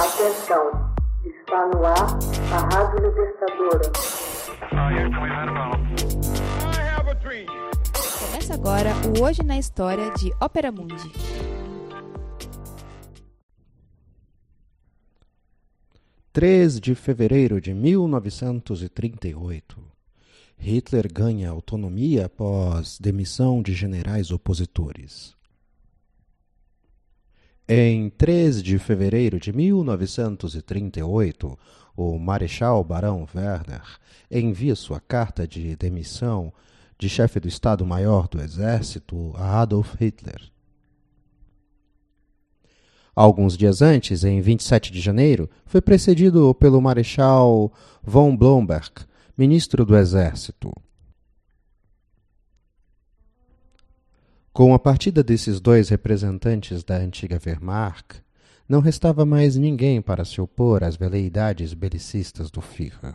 Atenção, está no ar a Rádio Libertadora. Começa agora o Hoje na História de Ópera Mundi. Três de fevereiro de 1938. Hitler ganha autonomia após demissão de generais opositores. Em 3 de fevereiro de 1938, o Marechal Barão Werner envia sua carta de demissão de chefe do Estado-Maior do Exército a Adolf Hitler. Alguns dias antes, em 27 de janeiro, foi precedido pelo Marechal von Blomberg, ministro do Exército. Com a partida desses dois representantes da antiga Wehrmacht, não restava mais ninguém para se opor às veleidades belicistas do Führer.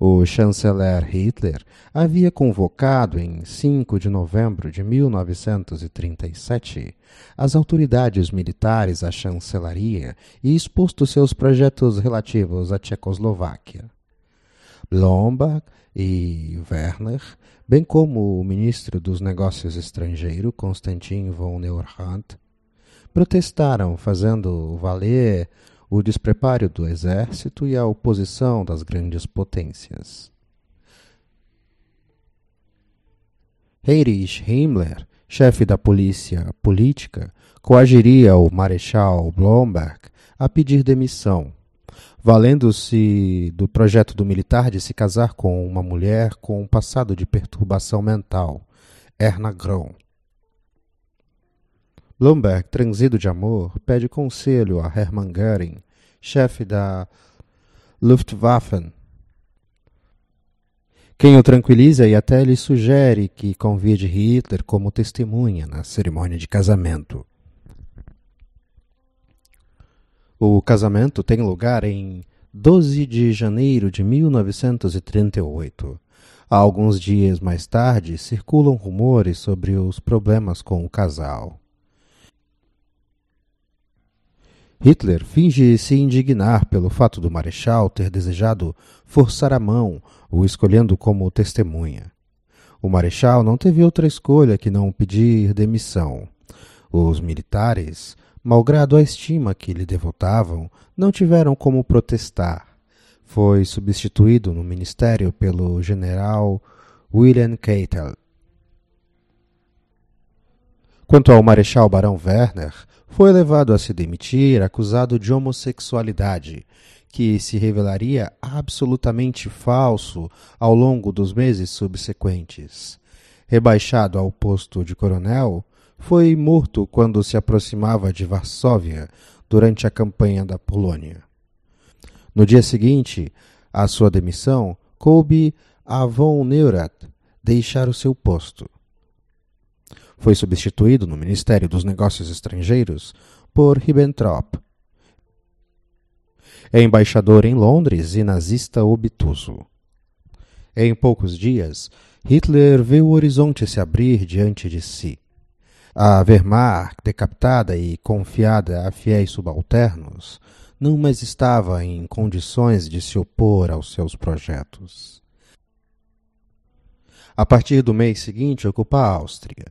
O chanceler Hitler havia convocado em 5 de novembro de 1937 as autoridades militares à chancelaria e exposto seus projetos relativos à Tchecoslováquia. Lombard e Werner, bem como o ministro dos Negócios Estrangeiros, Konstantin von Neurhand, protestaram, fazendo valer o despreparo do exército e a oposição das grandes potências. Heinrich Himmler, chefe da polícia política, coagiria o marechal Blomberg a pedir demissão valendo-se do projeto do militar de se casar com uma mulher com um passado de perturbação mental, Erna Grön. Blomberg, transido de amor, pede conselho a Hermann Göring, chefe da Luftwaffe, quem o tranquiliza e até lhe sugere que convide Hitler como testemunha na cerimônia de casamento. O casamento tem lugar em 12 de janeiro de 1938. Alguns dias mais tarde, circulam rumores sobre os problemas com o casal. Hitler finge se indignar pelo fato do marechal ter desejado forçar a mão, o escolhendo como testemunha. O marechal não teve outra escolha que não pedir demissão. Os militares malgrado a estima que lhe devotavam, não tiveram como protestar. Foi substituído no ministério pelo general William Keitel. Quanto ao marechal Barão Werner, foi levado a se demitir acusado de homossexualidade, que se revelaria absolutamente falso ao longo dos meses subsequentes. Rebaixado ao posto de coronel, foi morto quando se aproximava de Varsóvia durante a campanha da Polônia. No dia seguinte à sua demissão, coube a von Neurath deixar o seu posto. Foi substituído no Ministério dos Negócios Estrangeiros por Ribbentrop. É embaixador em Londres e nazista obtuso. Em poucos dias, Hitler vê o horizonte se abrir diante de si. A Wehrmacht, decapitada e confiada a fiéis subalternos, não mais estava em condições de se opor aos seus projetos. A partir do mês seguinte, ocupa a Áustria.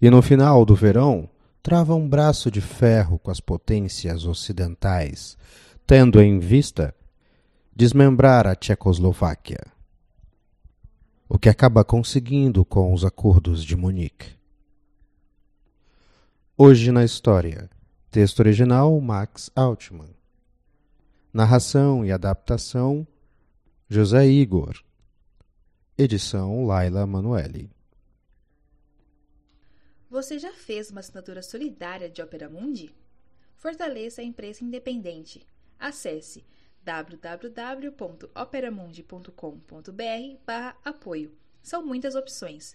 E no final do verão, trava um braço de ferro com as potências ocidentais, tendo em vista desmembrar a Tchecoslováquia. O que acaba conseguindo com os acordos de Munique. Hoje na História. Texto original Max Altman. Narração e adaptação José Igor. Edição Laila Manuelle. Você já fez uma assinatura solidária de Opera Mundi? Fortaleça a imprensa independente. Acesse www.operamundi.com.br/apoio. São muitas opções.